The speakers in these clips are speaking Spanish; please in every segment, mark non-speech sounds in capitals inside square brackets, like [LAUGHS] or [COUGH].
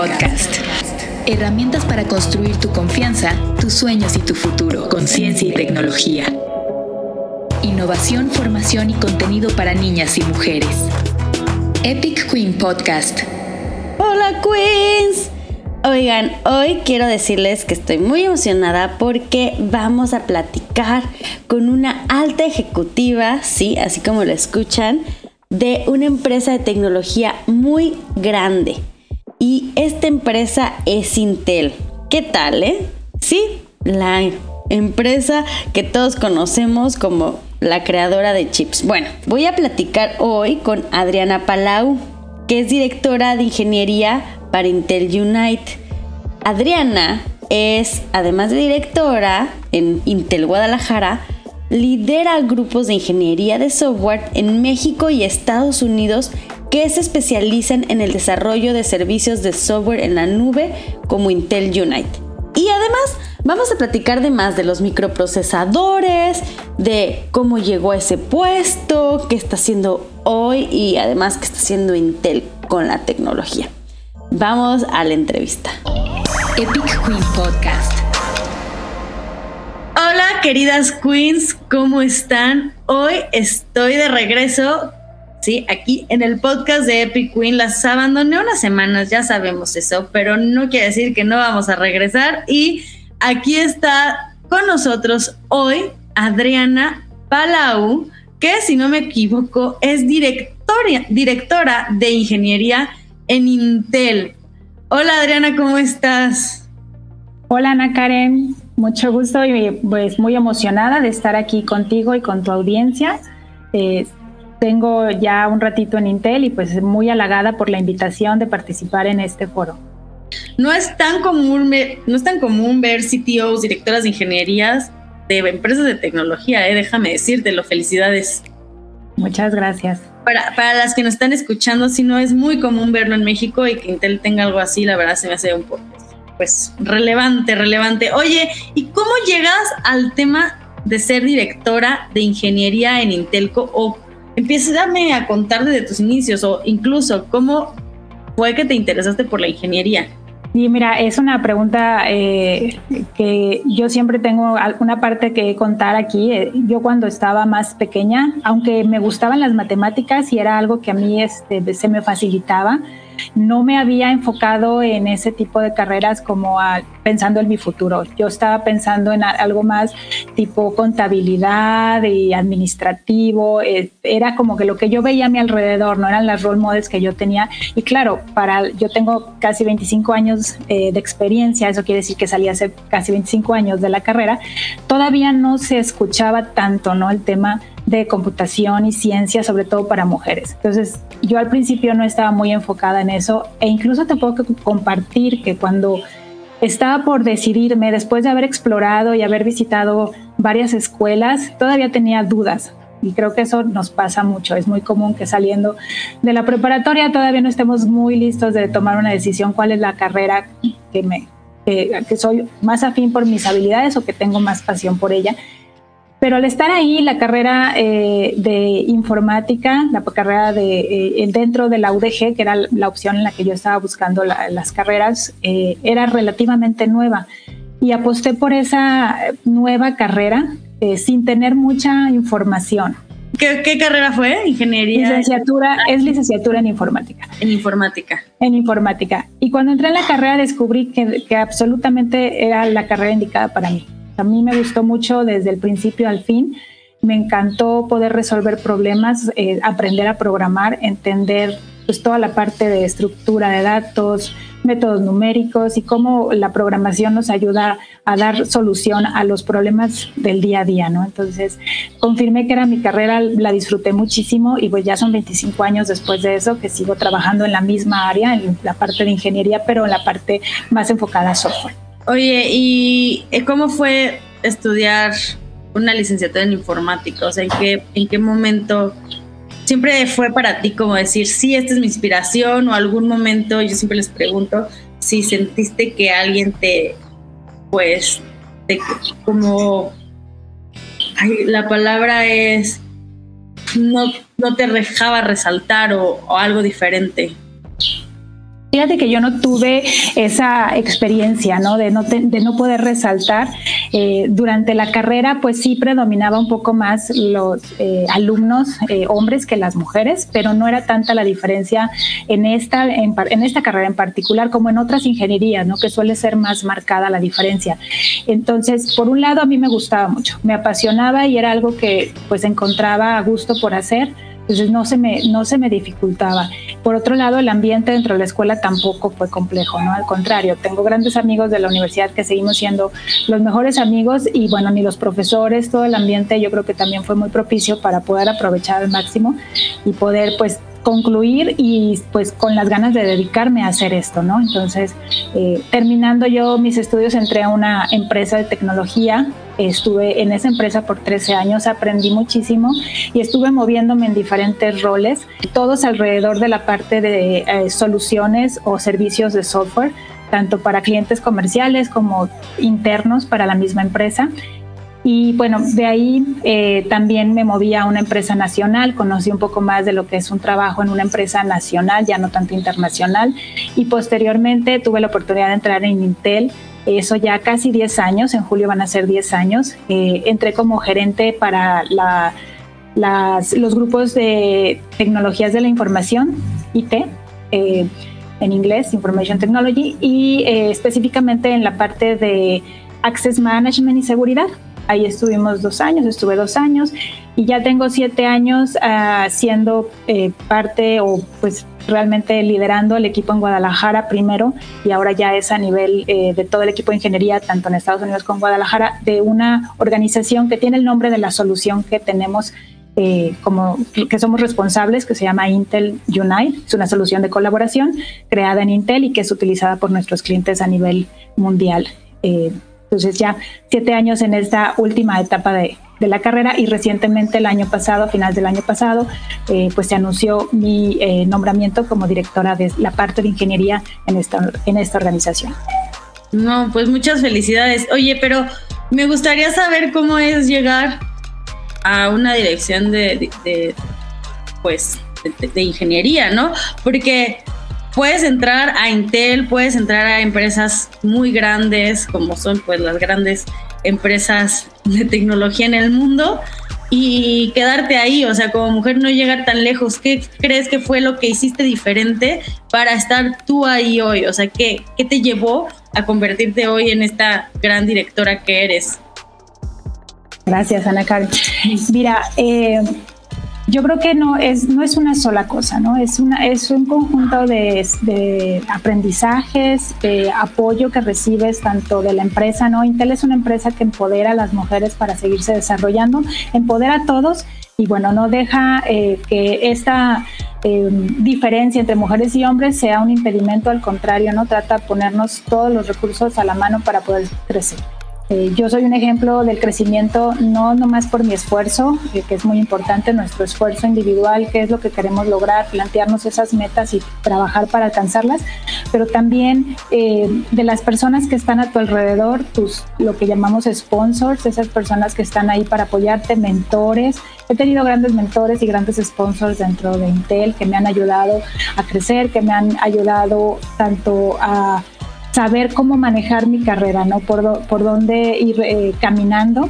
Podcast. Herramientas para construir tu confianza, tus sueños y tu futuro con ciencia y tecnología. Innovación, formación y contenido para niñas y mujeres. Epic Queen Podcast. Hola Queens. Oigan, hoy quiero decirles que estoy muy emocionada porque vamos a platicar con una alta ejecutiva, sí, así como lo escuchan, de una empresa de tecnología muy grande. Y esta empresa es Intel. ¿Qué tal, eh? Sí, la empresa que todos conocemos como la creadora de chips. Bueno, voy a platicar hoy con Adriana Palau, que es directora de ingeniería para Intel Unite. Adriana es, además de directora en Intel Guadalajara, lidera grupos de ingeniería de software en México y Estados Unidos que se especializan en el desarrollo de servicios de software en la nube como Intel Unite. Y además vamos a platicar de más de los microprocesadores, de cómo llegó a ese puesto, qué está haciendo hoy y además qué está haciendo Intel con la tecnología. Vamos a la entrevista. Epic Queen Podcast. Hola queridas queens, ¿cómo están? Hoy estoy de regreso, sí, aquí en el podcast de Epic Queen. Las abandoné unas semanas, ya sabemos eso, pero no quiere decir que no vamos a regresar. Y aquí está con nosotros hoy Adriana Palau, que si no me equivoco es directora, directora de ingeniería en Intel. Hola Adriana, ¿cómo estás? Hola Ana Karen, mucho gusto y pues muy emocionada de estar aquí contigo y con tu audiencia. Eh, tengo ya un ratito en Intel y pues muy halagada por la invitación de participar en este foro. No es tan común, no es tan común ver CTOs, directoras de ingenierías de empresas de tecnología, eh, déjame decirte, felicidades. Muchas gracias. Para, para las que nos están escuchando, si no es muy común verlo en México y que Intel tenga algo así, la verdad se me hace un poco pues relevante, relevante. Oye, ¿y cómo llegas al tema de ser directora de ingeniería en Intelco? O empiezas a contar desde tus inicios o incluso cómo fue que te interesaste por la ingeniería. Y mira, es una pregunta eh, que yo siempre tengo alguna parte que contar aquí. Eh, yo cuando estaba más pequeña, aunque me gustaban las matemáticas y era algo que a mí este, se me facilitaba, no me había enfocado en ese tipo de carreras como pensando en mi futuro. Yo estaba pensando en algo más tipo contabilidad y administrativo. Eh, era como que lo que yo veía a mi alrededor, no eran las role models que yo tenía. Y claro, para, yo tengo casi 25 años eh, de experiencia, eso quiere decir que salí hace casi 25 años de la carrera, todavía no se escuchaba tanto ¿no? el tema de computación y ciencia, sobre todo para mujeres. Entonces, yo al principio no estaba muy enfocada en eso e incluso te puedo compartir que cuando estaba por decidirme, después de haber explorado y haber visitado varias escuelas, todavía tenía dudas. Y creo que eso nos pasa mucho. Es muy común que saliendo de la preparatoria todavía no estemos muy listos de tomar una decisión cuál es la carrera que me que soy más afín por mis habilidades o que tengo más pasión por ella. Pero al estar ahí, la carrera eh, de informática, la carrera de eh, dentro de la UDG, que era la opción en la que yo estaba buscando las carreras, eh, era relativamente nueva. Y aposté por esa nueva carrera sin tener mucha información. ¿Qué, carrera fue? Ingeniería. Licenciatura, es licenciatura en informática. En informática. En informática. Y cuando entré en la carrera descubrí que, que absolutamente era la carrera indicada para mí. A mí me gustó mucho desde el principio al fin. Me encantó poder resolver problemas, eh, aprender a programar, entender pues, toda la parte de estructura de datos, métodos numéricos y cómo la programación nos ayuda a dar solución a los problemas del día a día, ¿no? Entonces, confirmé que era mi carrera, la disfruté muchísimo y pues ya son 25 años después de eso que sigo trabajando en la misma área, en la parte de ingeniería, pero en la parte más enfocada a software. Oye, ¿y eh, cómo fue estudiar una licenciatura en informática? O sea, ¿en qué, en qué momento siempre fue para ti como decir, sí, esta es mi inspiración o algún momento, yo siempre les pregunto si sentiste que alguien te, pues, te, como, la palabra es, no, no te dejaba resaltar o, o algo diferente. Fíjate que yo no tuve esa experiencia, ¿no? De no, de no poder resaltar. Eh, durante la carrera, pues sí predominaba un poco más los eh, alumnos eh, hombres que las mujeres, pero no era tanta la diferencia en esta, en, en, esta carrera en particular como en otras ingenierías, ¿no? Que suele ser más marcada la diferencia. Entonces, por un lado, a mí me gustaba mucho, me apasionaba y era algo que pues encontraba a gusto por hacer entonces no se me, no se me dificultaba. Por otro lado, el ambiente dentro de la escuela tampoco fue complejo, ¿no? Al contrario, tengo grandes amigos de la universidad que seguimos siendo los mejores amigos y bueno, ni los profesores, todo el ambiente yo creo que también fue muy propicio para poder aprovechar al máximo y poder pues concluir y pues con las ganas de dedicarme a hacer esto, ¿no? Entonces, eh, terminando yo mis estudios, entré a una empresa de tecnología, estuve en esa empresa por 13 años, aprendí muchísimo y estuve moviéndome en diferentes roles, todos alrededor de la parte de eh, soluciones o servicios de software, tanto para clientes comerciales como internos para la misma empresa. Y bueno, de ahí eh, también me moví a una empresa nacional, conocí un poco más de lo que es un trabajo en una empresa nacional, ya no tanto internacional. Y posteriormente tuve la oportunidad de entrar en Intel, eso ya casi 10 años, en julio van a ser 10 años. Eh, entré como gerente para la, las, los grupos de tecnologías de la información, IT. Eh, en inglés, Information Technology, y específicamente en la parte de Access Management y seguridad. Ahí estuvimos dos años, estuve dos años y ya tengo siete años uh, siendo eh, parte o pues realmente liderando el equipo en Guadalajara primero y ahora ya es a nivel eh, de todo el equipo de ingeniería, tanto en Estados Unidos como en Guadalajara, de una organización que tiene el nombre de la solución que tenemos eh, como que somos responsables, que se llama Intel Unite. Es una solución de colaboración creada en Intel y que es utilizada por nuestros clientes a nivel mundial. Eh, entonces ya siete años en esta última etapa de, la carrera y recientemente el año pasado, a final del año pasado, eh, pues se anunció mi eh, nombramiento como directora de la parte de ingeniería en esta, en esta organización. No, pues muchas felicidades. Oye, pero me gustaría saber cómo es llegar a una dirección de, pues, de ingeniería, ¿no? Porque puedes entrar a Intel, puedes entrar a empresas muy grandes, como son pues las grandes empresas de tecnología en el mundo, y quedarte ahí, o sea, como mujer no llegar tan lejos. ¿Qué crees que fue lo que hiciste diferente para estar tú ahí hoy? O sea, ¿qué, qué te llevó a convertirte hoy en esta gran directora que eres? Gracias, Ana Karen. Mira, eh, yo creo que no es, no es una sola cosa, ¿no? Es, una, es un conjunto de, aprendizajes, de apoyo que recibes tanto de la empresa, ¿no? Intel es una empresa que empodera a las mujeres para seguirse desarrollando, empodera a todos y bueno, no deja eh, que esta eh, diferencia entre mujeres y hombres sea un impedimento, al contrario, ¿no? Trata de ponernos todos los recursos a la mano para poder crecer. Eh, yo soy un ejemplo del crecimiento no nomás por mi esfuerzo, eh, que es muy importante, nuestro esfuerzo individual, qué es lo que queremos lograr, plantearnos esas metas y trabajar para alcanzarlas, pero también eh, de las personas que están a tu alrededor, tus, lo que llamamos sponsors, esas personas que están ahí para apoyarte, mentores. He tenido grandes mentores y grandes sponsors dentro de Intel que me han ayudado a crecer, que me han ayudado tanto a saber cómo manejar mi carrera, ¿no? Por, por dónde ir eh, caminando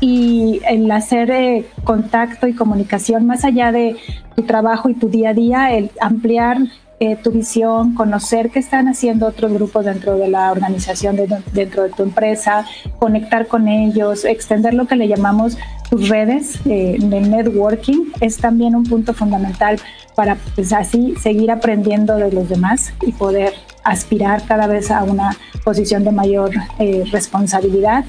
y el hacer eh, contacto y comunicación más allá de tu trabajo y tu día a día, el ampliar eh, tu visión, conocer qué están haciendo otros grupos dentro de la organización, dentro de tu empresa, conectar con ellos, extender lo que le llamamos tus redes de networking, es también un punto fundamental para pues, así seguir aprendiendo de los demás y poder aspirar cada vez a una posición de mayor eh, responsabilidad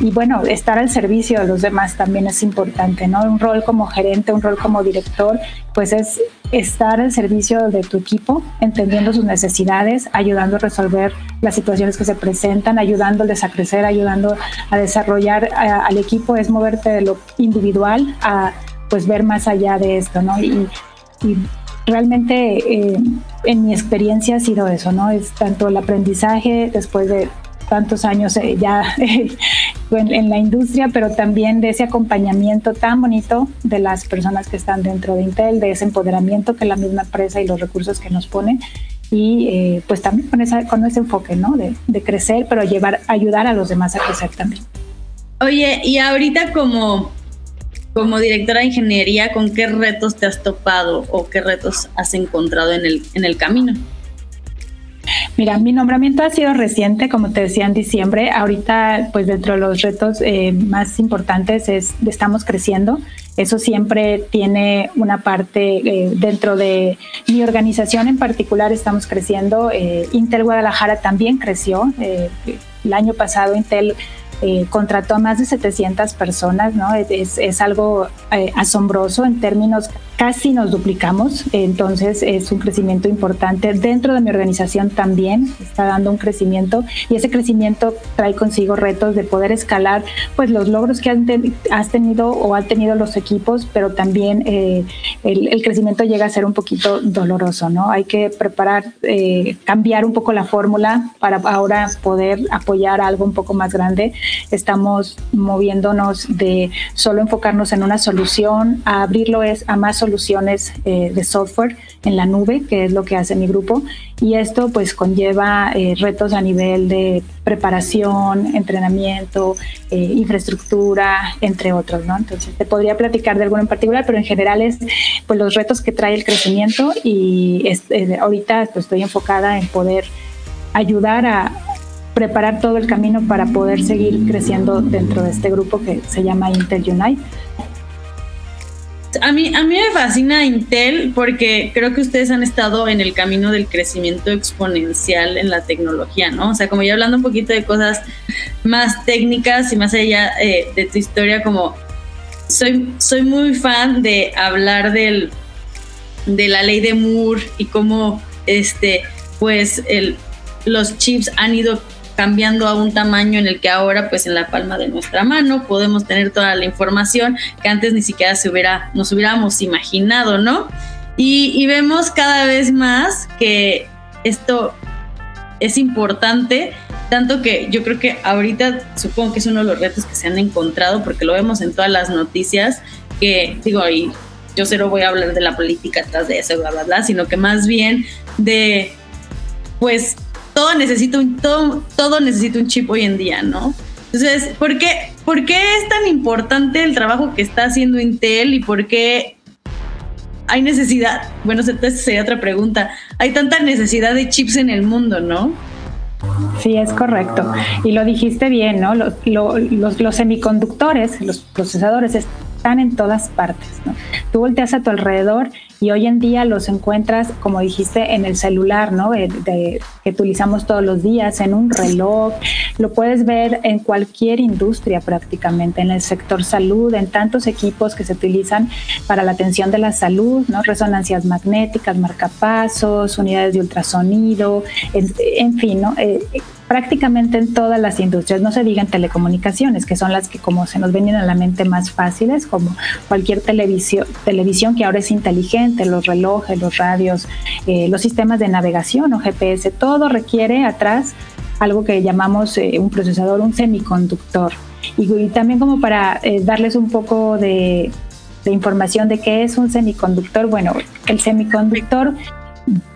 y bueno, estar al servicio de los demás también es importante, ¿no? Un rol como gerente, un rol como director, pues es estar al servicio de tu equipo, entendiendo sus necesidades, ayudando a resolver las situaciones que se presentan, ayudándoles a crecer, ayudando a desarrollar al equipo, es moverte de lo individual a pues ver más allá de esto, ¿no? Y, y realmente eh, en mi experiencia ha sido eso, ¿no? Es tanto el aprendizaje después de tantos años eh, ya [LAUGHS] en, la industria, pero también de ese acompañamiento tan bonito de las personas que están dentro de Intel, de ese empoderamiento que la misma empresa y los recursos que nos ponen. y eh, pues también con, esa, con ese enfoque, ¿no? De, de crecer, pero llevar, ayudar a los demás a crecer también. Oye, y ahorita como, como directora de ingeniería, ¿con qué retos te has topado o qué retos has encontrado en el, en el camino? Mira, mi nombramiento ha sido reciente, como te decía en diciembre. Ahorita, pues dentro de los retos eh, más importantes es estamos creciendo. Eso siempre tiene una parte eh, dentro de mi organización en particular. Estamos creciendo. Eh, Intel Guadalajara también creció. el año pasado Intel eh, contrató a más de 700 personas, ¿no? Es, es algo eh, asombroso en términos, casi nos duplicamos, entonces es un crecimiento importante. Dentro de mi organización también está dando un crecimiento y ese crecimiento trae consigo retos de poder escalar pues los logros que has tenido o han tenido los equipos, pero también eh, el, el, crecimiento llega a ser un poquito doloroso, ¿no? Hay que preparar, cambiar un poco la fórmula para ahora poder apoyar algo un poco más grande estamos moviéndonos de solo enfocarnos en una solución a abrirlo es a más soluciones eh, de software en la nube, que es lo que hace mi grupo. Y esto pues conlleva eh, retos a nivel de preparación, entrenamiento, eh, infraestructura, entre otros, ¿no? Entonces te podría platicar de alguno en particular, pero en general es pues los retos que trae el crecimiento y ahorita pues, estoy enfocada en poder ayudar a, preparar todo el camino para poder seguir creciendo dentro de este grupo que se llama Intel Unite. A mí, a mí me fascina Intel porque creo que ustedes han estado en el camino del crecimiento exponencial en la tecnología, ¿no? O sea, como ya hablando un poquito de cosas más técnicas y más allá eh, de tu historia, como soy, soy muy fan de hablar del, de la ley de Moore y cómo este, pues el, los chips han ido cambiando a un tamaño en el que ahora pues en la palma de nuestra mano podemos tener toda la información que antes ni siquiera se hubiera, nos hubiéramos imaginado, ¿no? Y, y vemos cada vez más que esto es importante, tanto que yo creo que ahorita supongo que es uno de los retos que se han encontrado, porque lo vemos en todas las noticias, que digo, y yo cero voy a hablar de la política atrás de eso, bla, bla, bla, sino que más bien de, pues, todo necesita un, todo, todo necesita un chip hoy en día, ¿no? Entonces, ¿por qué, ¿por qué es tan importante el trabajo que está haciendo Intel y por qué hay necesidad? Bueno, esta sería otra pregunta. Hay tanta necesidad de chips en el mundo, ¿no? Sí, es correcto. Y lo dijiste bien, ¿no? Los, los, los semiconductores, los procesadores están en todas partes, ¿no? Tú volteas a tu alrededor y hoy en día los encuentras, como dijiste, en el celular, ¿no? De, que utilizamos todos los días, en un reloj, lo puedes ver en cualquier industria prácticamente, en el sector salud, en tantos equipos que se utilizan para la atención de la salud, ¿no? Resonancias magnéticas, marcapasos, unidades de ultrasonido, en, fin, ¿no? Eh, prácticamente en todas las industrias, no se digan telecomunicaciones, que son las que como se nos vienen a la mente más fáciles, como cualquier televisión, televisión que ahora es inteligente, los relojes, los radios, eh, los sistemas de navegación o GPS, todo requiere atrás algo que llamamos eh, un procesador, un semiconductor. Y, también como para eh, darles un poco de, de información de qué es un semiconductor, bueno, el semiconductor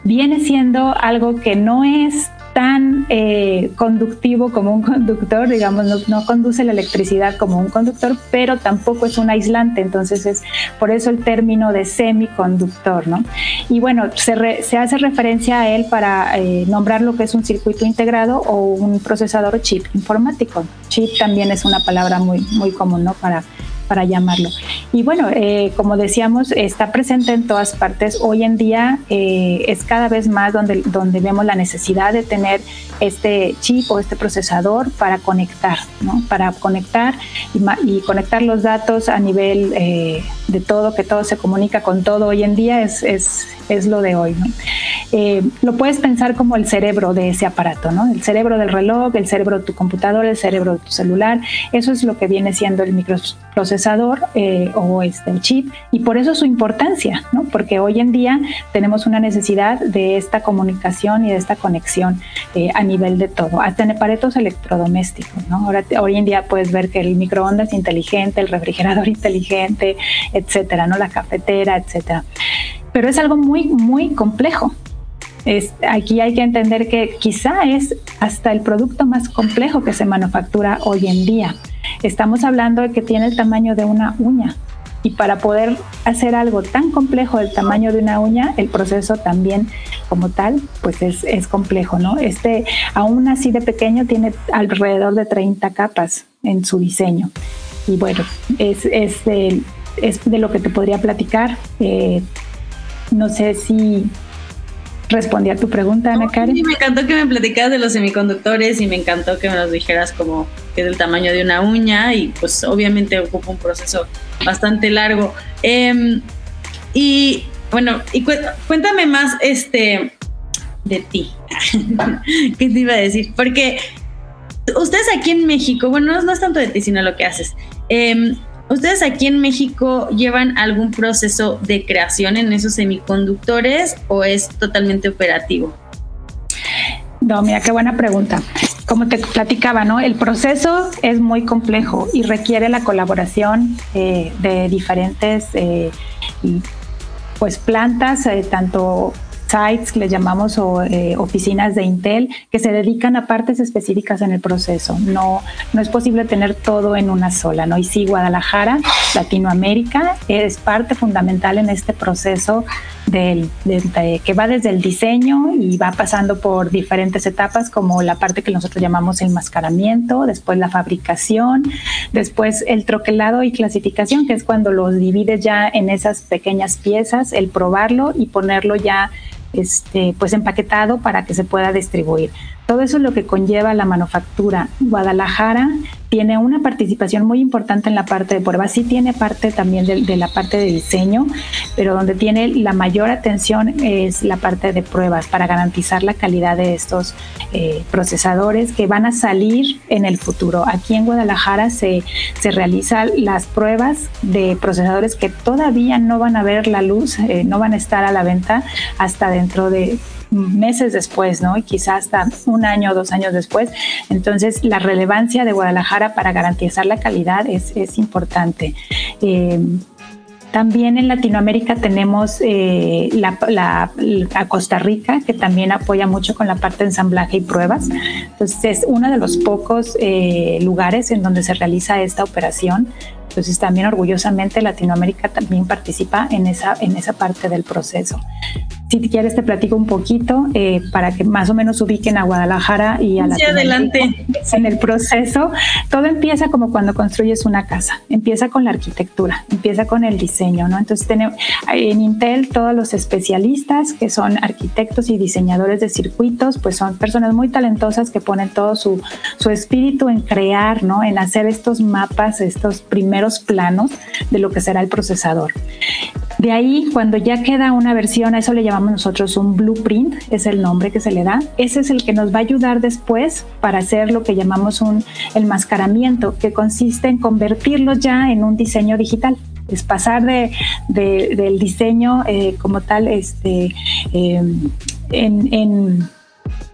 viene siendo algo que no es tan eh, conductivo como un conductor, digamos, no, conduce la electricidad como un conductor, pero tampoco es un aislante, entonces es por eso el término de semiconductor, ¿no? Y bueno, se, se hace referencia a él para eh, nombrar lo que es un circuito integrado o un procesador chip informático. Chip también es una palabra muy, muy común, ¿no? Para para llamarlo. Y bueno, eh, como decíamos, está presente en todas partes. Hoy en día eh, es cada vez más donde, donde vemos la necesidad de tener este chip o este procesador para conectar, ¿no? Para conectar y, conectar los datos a nivel eh, de todo, que todo se comunica con todo hoy en día es, es, es lo de hoy, ¿no? lo puedes pensar como el cerebro de ese aparato, ¿no? El cerebro del reloj, el cerebro de tu computadora, el cerebro de tu celular. Eso es lo que viene siendo el microprocesador procesador eh, o este, chip y por eso su importancia, ¿no? porque hoy en día tenemos una necesidad de esta comunicación y de esta conexión eh, a nivel de todo, hasta en aparatos electrodomésticos. ¿no? Ahora, hoy en día puedes ver que el microondas inteligente, el refrigerador [LAUGHS] inteligente, etcétera, ¿no? la cafetera, etcétera. Pero es algo muy, muy complejo Es, aquí hay que entender que quizá es hasta el producto más complejo que se manufactura hoy en día. Estamos hablando de que tiene el tamaño de una uña. Y para poder hacer algo tan complejo del tamaño de una uña, el proceso también como tal, pues es, es complejo, ¿no? Este, aún así de pequeño, tiene alrededor de 30 capas en su diseño. Y bueno, es, es, de, es de lo que te podría platicar. Eh, no sé si respondí a tu pregunta, Ana Karen. Sí, me encantó que me platicaras de los semiconductores y me encantó que me los dijeras como que es el tamaño de una uña y pues obviamente ocupa un proceso bastante largo. Em, y bueno, y cuéntame más este de ti. [LAUGHS] ¿Qué te iba a decir? Porque ustedes aquí en México, bueno, no, es tanto de ti, sino lo que haces. Em, ¿Ustedes aquí en México llevan algún proceso de creación en esos semiconductores o es totalmente operativo? No, mira, qué buena pregunta. Como te platicaba, ¿no? El proceso es muy complejo y requiere la colaboración eh, de diferentes eh, pues plantas, eh, tanto sites, que le llamamos, o eh, oficinas de Intel, que se dedican a partes específicas en el proceso. No, no es posible tener todo en una sola, ¿no? Y sí, Guadalajara, Latinoamérica, es parte fundamental en este proceso del, que va desde el diseño y va pasando por diferentes etapas, como la parte que nosotros llamamos el mascaramiento, después la fabricación, después el troquelado y clasificación, que es cuando los divides ya en esas pequeñas piezas, el probarlo y ponerlo ya este, pues empaquetado para que se pueda distribuir. Todo eso es lo que conlleva la manufactura. Guadalajara tiene una participación muy importante en la parte de pruebas, sí tiene parte también de, la parte de diseño, pero donde tiene la mayor atención es la parte de pruebas para garantizar la calidad de estos eh, procesadores que van a salir en el futuro. Aquí en Guadalajara se, se realizan las pruebas de procesadores que todavía no van a ver la luz, eh, no van a estar a la venta hasta dentro de meses después, ¿no? Y quizás hasta un año o dos años después. Entonces, la relevancia de Guadalajara para garantizar la calidad es, importante. Eh, también en Latinoamérica tenemos eh, la, a Costa Rica, que también apoya mucho con la parte de ensamblaje y pruebas. Entonces es uno de los pocos eh, lugares en donde se realiza esta operación. Entonces también orgullosamente Latinoamérica también participa en esa, en esa parte del proceso. Si quieres te platico un poquito eh, para que más o menos ubiquen a Guadalajara y a la adelante. En el proceso, todo empieza como cuando construyes una casa. Empieza con la arquitectura, empieza con el diseño, ¿no? Entonces tenemos en Intel todos los especialistas que son arquitectos y diseñadores de circuitos, pues son personas muy talentosas que ponen todo su, su espíritu en crear, ¿no? En hacer estos mapas, estos primeros planos de lo que será el procesador. De ahí, cuando ya queda una versión, a eso le llamamos nosotros un blueprint, es el nombre que se le da. Ese es el que nos va a ayudar después para hacer lo que llamamos un enmascaramiento, que consiste en convertirlo ya en un diseño digital. Es pasar de, del diseño eh, como tal este, em, en,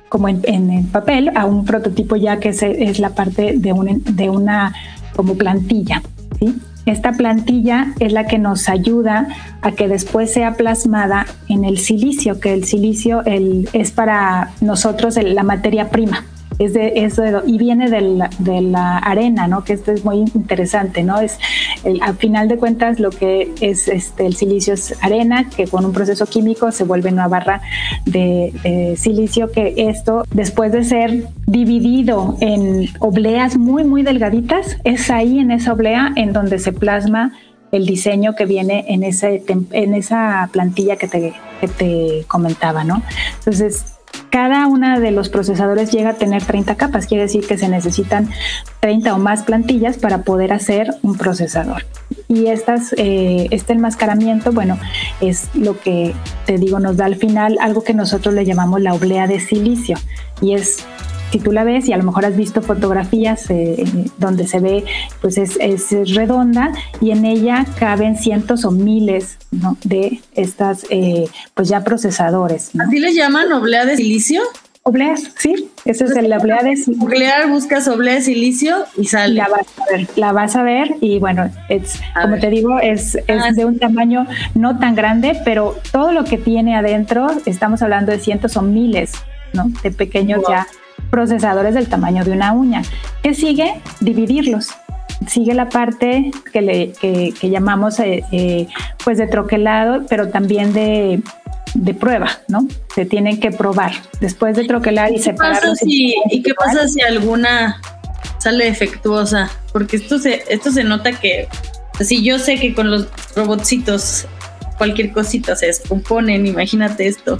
como en, papel a un prototipo ya que es, es la parte de, un, de una como plantilla. ¿Sí? Esta plantilla es la que nos ayuda a que después sea plasmada en el silicio, que el silicio es para nosotros la materia prima es de eso y viene de la, arena, ¿no? Que esto es muy interesante, ¿no? Es al final de cuentas lo que es este el silicio es arena que con un proceso químico se vuelve una barra de, silicio que esto después de ser dividido en obleas muy muy delgaditas es ahí en esa oblea en donde se plasma el diseño que viene en, ese, en esa plantilla que te, que te comentaba, ¿no? Entonces, cada una de los procesadores llega a tener 30 capas, quiere decir que se necesitan 30 o más plantillas para poder hacer un procesador. Y estas, eh, este enmascaramiento, bueno, es lo que te digo, nos da al final algo que nosotros le llamamos la oblea de silicio y es si tú la ves y a lo mejor has visto fotografías eh, donde se ve, pues es, redonda y en ella caben cientos o miles de estas, eh, pues ya procesadores. ¿Así le llaman oblea de silicio? Obleas, sí, ese es el oblea de silicio. Nuclear, buscas oblea de silicio y sale. La vas a ver, la vas a ver y bueno, es, como te digo, es, es Ah, de un tamaño no tan grande, pero todo lo que tiene adentro, estamos hablando de cientos o miles, ¿no? De pequeños Wow. ya procesadores del tamaño de una uña. ¿Qué sigue? Dividirlos. Sigue la parte que, le, que, que llamamos eh, eh, pues de troquelado, pero también de, de prueba, ¿no? Se tienen que probar después de troquelar y ¿Qué pasa separarlos. si, ¿Y qué pasa si alguna sale defectuosa? Porque esto se, esto se nota que, si yo sé que con los robotcitos cualquier cosita se descomponen, imagínate esto.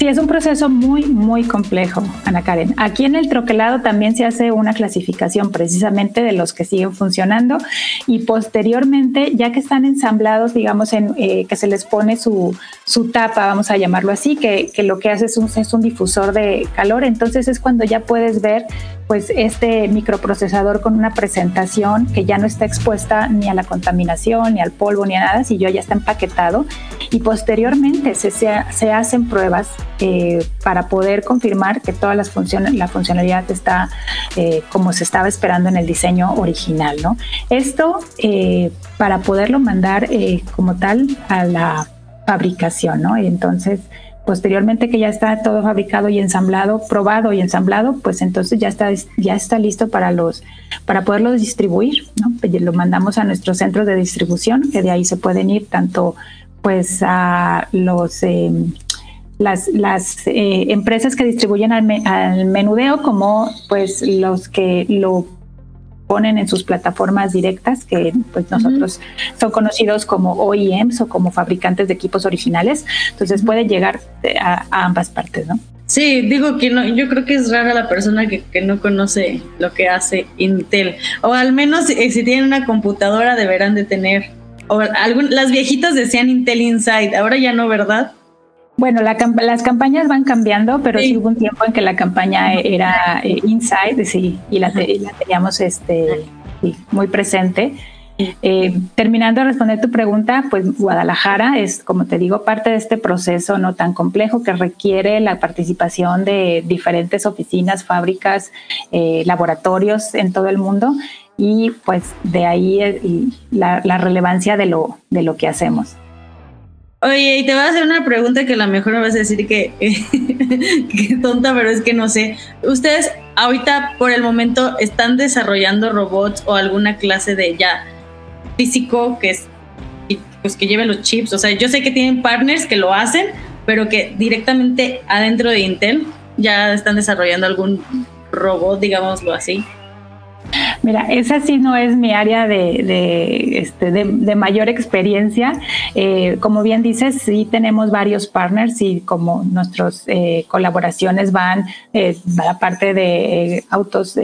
Sí, es un proceso muy, muy complejo, Ana Karen. Aquí en el troquelado también se hace una clasificación precisamente de los que siguen funcionando y posteriormente, ya que están ensamblados, digamos, en, eh, que se les pone su, su tapa, vamos a llamarlo así, que, que lo que hace es un, es un difusor de calor, entonces es cuando ya puedes ver pues este microprocesador con una presentación que ya no está expuesta ni a la contaminación, ni al polvo, ni a nada, si yo ya está empaquetado y posteriormente se, se, hacen pruebas eh, para poder confirmar que todas las funciones, la funcionalidad está eh, como se estaba esperando en el diseño original, ¿no? Esto eh, para poderlo mandar como tal a la fabricación, ¿no? Entonces posteriormente que ya está todo fabricado y ensamblado, probado y ensamblado, pues entonces ya está, ya está listo para los, para poderlo distribuir, ¿no? Pues Lo mandamos a nuestros centros de distribución, que de ahí se pueden ir tanto pues a los eh, las, las eh, empresas que distribuyen al, al, menudeo como pues los que lo ponen en sus plataformas directas que pues nosotros uh -huh. son conocidos como OEMs o como fabricantes de equipos originales entonces puede llegar a, a, ambas partes no Sí, digo que no, yo creo que es rara la persona que, que no conoce lo que hace Intel. O al menos eh, si tienen una computadora deberán de tener. O algún, las viejitas decían Intel Inside, ahora ya no, ¿verdad? Bueno, la, las campañas van cambiando, pero sí. sí. hubo un tiempo en que la campaña era eh, Inside, sí, y la, te, la teníamos este, sí, muy presente. Eh, terminando de responder tu pregunta, pues Guadalajara es, como te digo, parte de este proceso no tan complejo que requiere la participación de diferentes oficinas, fábricas, eh, laboratorios en todo el mundo y pues de ahí la, la relevancia de lo, de lo que hacemos. Oye, y te voy a hacer una pregunta que a lo mejor me vas a decir que, [LAUGHS] que tonta, pero es que no sé. ¿Ustedes ahorita por el momento están desarrollando robots o alguna clase de ya físico que es pues que lleve los chips? O sea, yo sé que tienen partners que lo hacen, pero que directamente adentro de Intel ya están desarrollando algún robot, digámoslo así. Mira, esa sí no es mi área de, de, este, de, de mayor experiencia. Eh, como bien dices, sí tenemos varios partners y como nuestras eh, colaboraciones van eh, a la parte de autos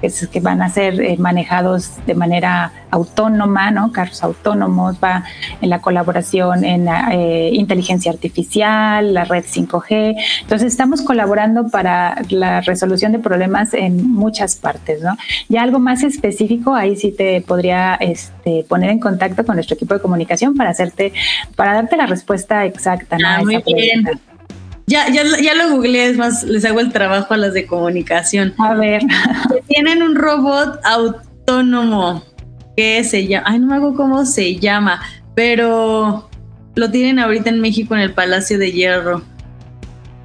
que, que, van a ser manejados de manera autónoma, ¿no? Carros autónomos, va en la colaboración en la, inteligencia artificial, la red 5G. Entonces estamos colaborando para la resolución de problemas en muchas partes, ¿no? Ya algo más específico, ahí sí te podría este, poner en contacto con nuestro equipo de comunicación para hacerte, para darte la respuesta exacta. ¿no? Ah, muy bien. Ya, ya, ya lo googleé, es más, les hago el trabajo a las de comunicación. A ver. Tienen un robot autónomo que se llama, ay, no me hago cómo se llama, pero lo tienen ahorita en México en el Palacio de Hierro.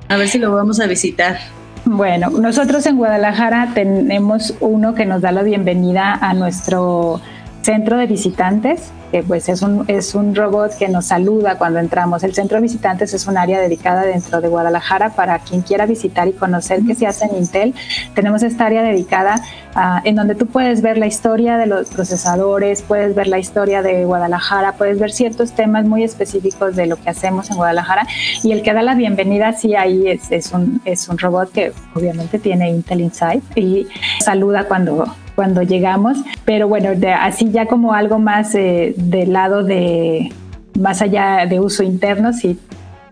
A ver si lo vamos a visitar. Bueno, nosotros en Guadalajara tenemos uno que nos da la bienvenida a nuestro centro de visitantes, pues es un, es un robot que nos saluda cuando entramos. El centro de visitantes es un área dedicada dentro de Guadalajara para quien quiera visitar y conocer qué se hace en Intel. Tenemos esta área dedicada uh, en donde tú puedes ver la historia de los procesadores, puedes ver la historia de Guadalajara, puedes ver ciertos temas muy específicos de lo que hacemos en Guadalajara y el que da la bienvenida sí ahí es, es, un, es un robot que obviamente tiene Intel Inside y saluda cuando cuando llegamos, pero bueno, así ya como algo más eh, del lado de más allá de uso interno, sí.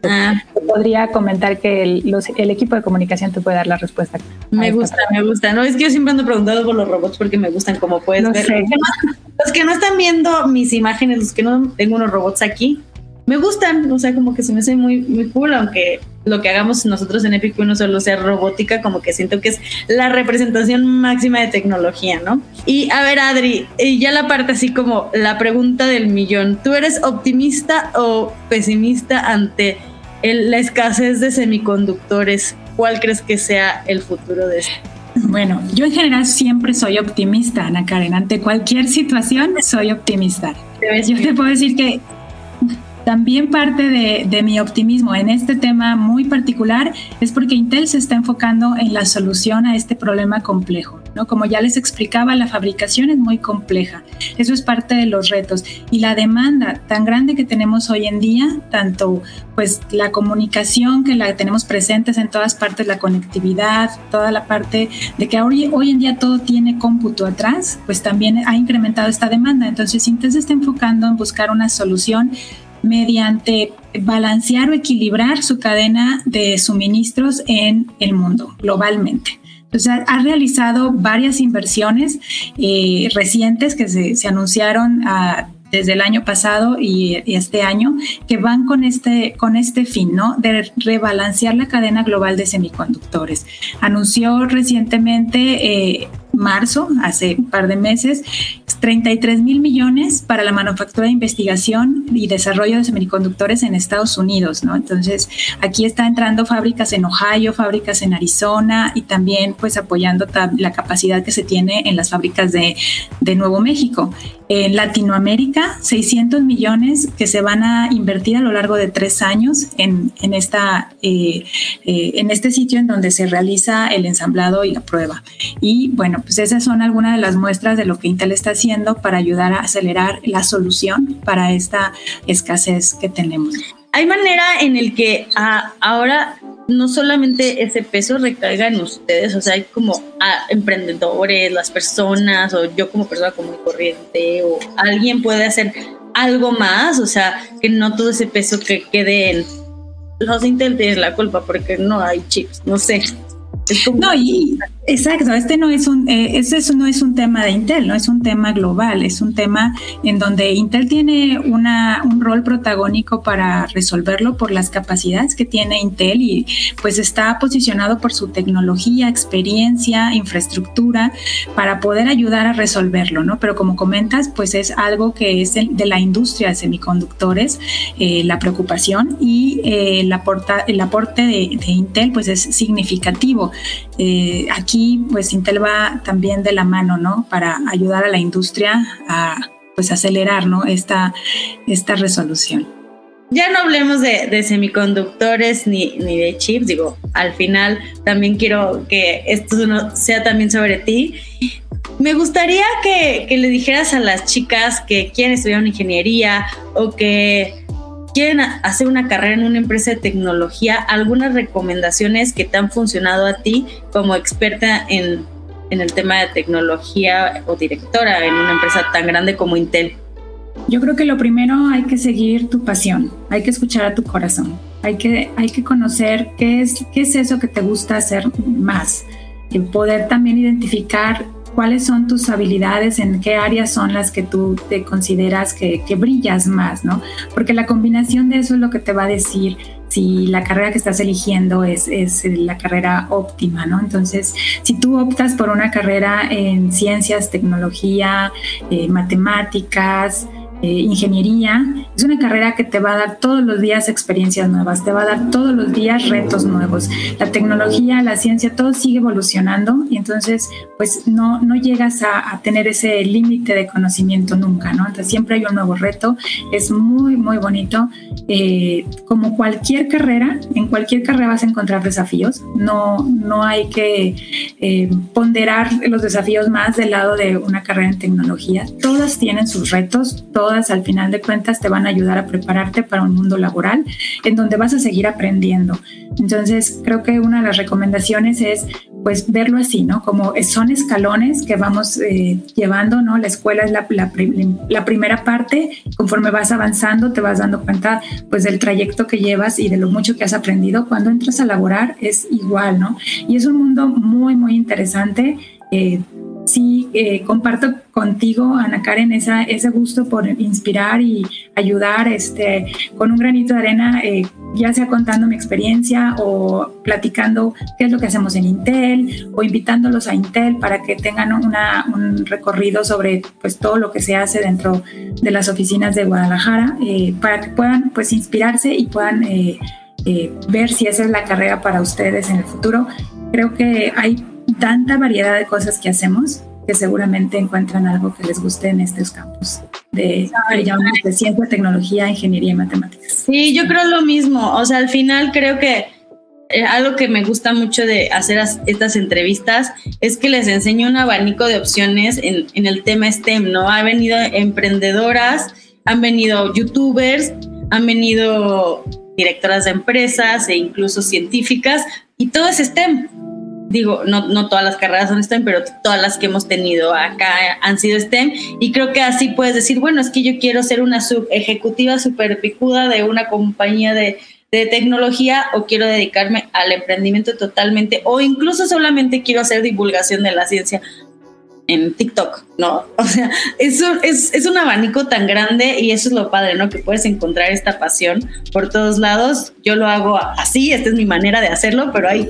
Ah. Podría comentar que el, los, el, equipo de comunicación te puede dar la respuesta. Me gusta, me gusta. No, es que yo siempre ando preguntando por los robots porque me gustan, como puedes no ver. Los que no están viendo mis imágenes, los que no tengo unos robots aquí, me gustan, o sea, como que se me hace muy, muy cool, aunque lo que hagamos nosotros en Epic no solo sea robótica, como que siento que es la representación máxima de tecnología, ¿no? Y a ver, Adri, y ya la parte así como la pregunta del millón, ¿tú eres optimista o pesimista ante la escasez de semiconductores? ¿Cuál crees que sea el futuro de esto? Bueno, yo en general siempre soy optimista, Ana Karen. Ante cualquier situación soy optimista. Yo te puedo decir que también parte de, mi optimismo en este tema muy particular es porque Intel se está enfocando en la solución a este problema complejo. ¿no? Como ya les explicaba, la fabricación es muy compleja. Eso es parte de los retos. Y la demanda tan grande que tenemos hoy en día, tanto pues la comunicación que la tenemos presentes en todas partes, la conectividad, toda la parte de que hoy, hoy en día todo tiene cómputo atrás, pues también ha incrementado esta demanda. Entonces Intel se está enfocando en buscar una solución mediante balancear o equilibrar su cadena de suministros en el mundo globalmente. Entonces, ha, realizado varias inversiones eh, recientes que se, anunciaron ah, desde el año pasado y, este año que van con este, con este fin, ¿no? De rebalancear la cadena global de semiconductores. Anunció recientemente, eh, marzo, hace un par de meses, 33 mil millones para la manufactura de investigación y desarrollo de semiconductores en Estados Unidos, ¿no? Entonces, aquí está entrando fábricas en Ohio, fábricas en Arizona y también pues apoyando la capacidad que se tiene en las fábricas de, de Nuevo México. En Latinoamérica, 600 millones que se van a invertir a lo largo de tres años en, en esta, eh, eh, en este sitio en donde se realiza el ensamblado y la prueba. Y bueno, pues esas son algunas de las muestras de lo que Intel está haciendo para ayudar a acelerar la solución para esta escasez que tenemos. ¿Hay manera en el que ah, ahora no solamente ese peso recaiga en ustedes, o sea, hay como ah, emprendedores, las personas, o yo como persona común y corriente, o alguien puede hacer algo más, o sea, que no todo ese peso que quede en los intentes la culpa porque no hay chips, no sé. No, y exacto, este no es un, eh, este no es un tema de Intel, no es un tema global, es un tema en donde Intel tiene una, un rol protagónico para resolverlo por las capacidades que tiene Intel y pues está posicionado por su tecnología, experiencia, infraestructura para poder ayudar a resolverlo, ¿no? Pero como comentas, pues es algo que es de la industria de semiconductores, eh, la preocupación y eh, el, el aporte de, de Intel pues es significativo. Eh, aquí, pues Intel va también de la mano, ¿no? Para ayudar a la industria a, pues, acelerar, ¿no? Esta, esta resolución. Ya no hablemos de, semiconductores ni, ni, de chips, digo, al final también quiero que esto sea también sobre ti. Me gustaría que, que le dijeras a las chicas que quieren estudiar una ingeniería o que quieren hacer una carrera en una empresa de tecnología, algunas recomendaciones que te han funcionado a ti como experta en, el tema de tecnología o directora en una empresa tan grande como Intel. Yo creo que lo primero hay que seguir tu pasión, hay que escuchar a tu corazón, hay que, hay que conocer qué es, qué es eso que te gusta hacer más, y poder también identificar cuáles son tus habilidades, en qué áreas son las que tú te consideras que, brillas más, ¿no? Porque la combinación de eso es lo que te va a decir si la carrera que estás eligiendo es, es, la carrera óptima, ¿no? Entonces, si tú optas por una carrera en ciencias, tecnología, eh, matemáticas, ingeniería. Es una carrera que te va a dar todos los días experiencias nuevas, te va a dar todos los días retos nuevos. La tecnología, la ciencia, todo sigue evolucionando y entonces pues no, no llegas a, tener ese límite de conocimiento nunca, ¿no? Entonces siempre hay un nuevo reto, es muy, muy bonito. Eh, como cualquier carrera, en cualquier carrera vas a encontrar desafíos, no, no hay que eh, ponderar los desafíos más del lado de una carrera en tecnología. Todas tienen sus retos, todas al final de cuentas te van a ayudar a prepararte para un mundo laboral en donde vas a seguir aprendiendo. Entonces, creo que una de las recomendaciones es pues verlo así, ¿no? Como son escalones que vamos eh, llevando, ¿no? La escuela es la, la, primera parte, conforme vas avanzando te vas dando cuenta pues del trayecto que llevas y de lo mucho que has aprendido. Cuando entras a laborar es igual, ¿no? Y es un mundo muy, muy interesante. Eh, sí eh, comparto contigo, Ana Karen, esa, ese gusto por inspirar y ayudar este, con un granito de arena, eh, ya sea contando mi experiencia o platicando qué es lo que hacemos en Intel o invitándolos a Intel para que tengan un recorrido sobre pues, todo lo que se hace dentro de las oficinas de Guadalajara, eh, para que puedan pues, inspirarse y puedan ver si esa es la carrera para ustedes en el futuro. Creo que hay tanta variedad de cosas que hacemos que seguramente encuentran algo que les guste en estos campos de, de ciencia, tecnología, ingeniería y matemáticas. Sí, yo creo lo mismo. O sea, al final creo que eh, algo que me gusta mucho de hacer estas entrevistas es que les enseño un abanico de opciones en, en el tema STEM, ¿no? Ha venido emprendedoras, han venido youtubers, han venido directoras de empresas e incluso científicas, y todo es STEM digo, no, no todas las carreras son STEM, pero todas las que hemos tenido acá han sido STEM. Y creo que así puedes decir, bueno, es que yo quiero ser una sub ejecutiva super picuda de una compañía de, de tecnología o quiero dedicarme al emprendimiento totalmente o incluso solamente quiero hacer divulgación de la ciencia en TikTok, ¿no? [LAUGHS] O sea, eso es, es, un abanico tan grande y eso es lo padre, ¿no? Que puedes encontrar esta pasión por todos lados. Yo lo hago así, esta es mi manera de hacerlo, pero hay,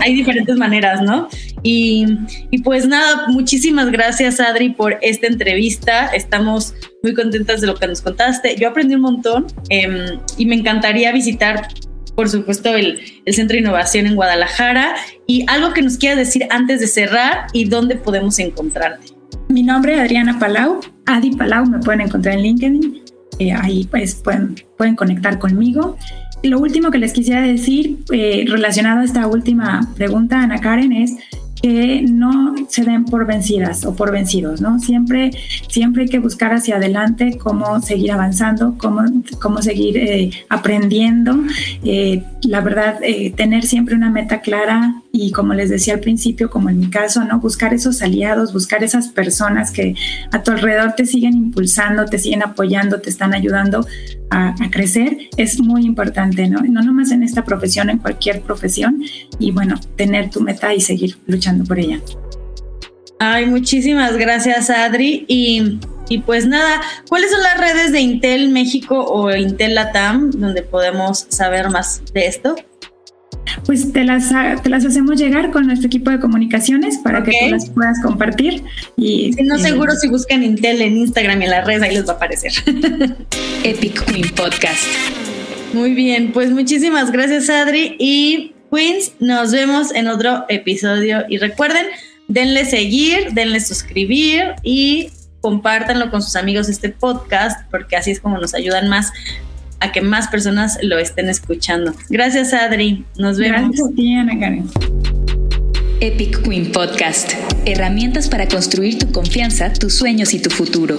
hay diferentes maneras, ¿no? Y, y pues nada, muchísimas gracias Adri por esta entrevista. Estamos muy contentas de lo que nos contaste. Yo aprendí un montón eh, y me encantaría visitar por supuesto, el, Centro de Innovación en Guadalajara. Y algo que nos quieras decir antes de cerrar y dónde podemos encontrarte. Mi nombre es Adriana Palau, Adi Palau, me pueden encontrar en LinkedIn. Eh, ahí pues pueden, pueden conectar conmigo. Lo último que les quisiera decir eh, relacionado a esta última pregunta, Ana Karen, es que no se den por vencidas o por vencidos, ¿no? Siempre, siempre hay que buscar hacia adelante cómo seguir avanzando, cómo, cómo seguir eh, aprendiendo. Eh, la verdad, eh, tener siempre una meta clara y como les decía al principio, como en mi caso, ¿no? Buscar esos aliados, buscar esas personas que a tu alrededor te siguen impulsando, te siguen apoyando, te están ayudando a, crecer, es muy importante, ¿no? No nomás en esta profesión, en cualquier profesión y bueno, tener tu meta y seguir luchando por ella. Ay, muchísimas gracias, Adri. Y, y, pues nada, ¿cuáles son las redes de Intel México o Intel Latam donde podemos saber más de esto? Pues te las, te las hacemos llegar con nuestro equipo de comunicaciones para que tú las puedas compartir. Y, si no, seguro si buscan Intel en Instagram y en las redes, ahí les va a aparecer. Epic Queen Podcast. Muy bien, pues muchísimas gracias, Adri. Y Queens, nos vemos en otro episodio. Y recuerden, denle seguir, denle suscribir y compártanlo con sus amigos este podcast, porque así es como nos ayudan más a que más personas lo estén escuchando. Gracias, Adri. Nos vemos. Gracias Epic Queen Podcast. Herramientas para construir tu confianza, tus sueños y tu futuro.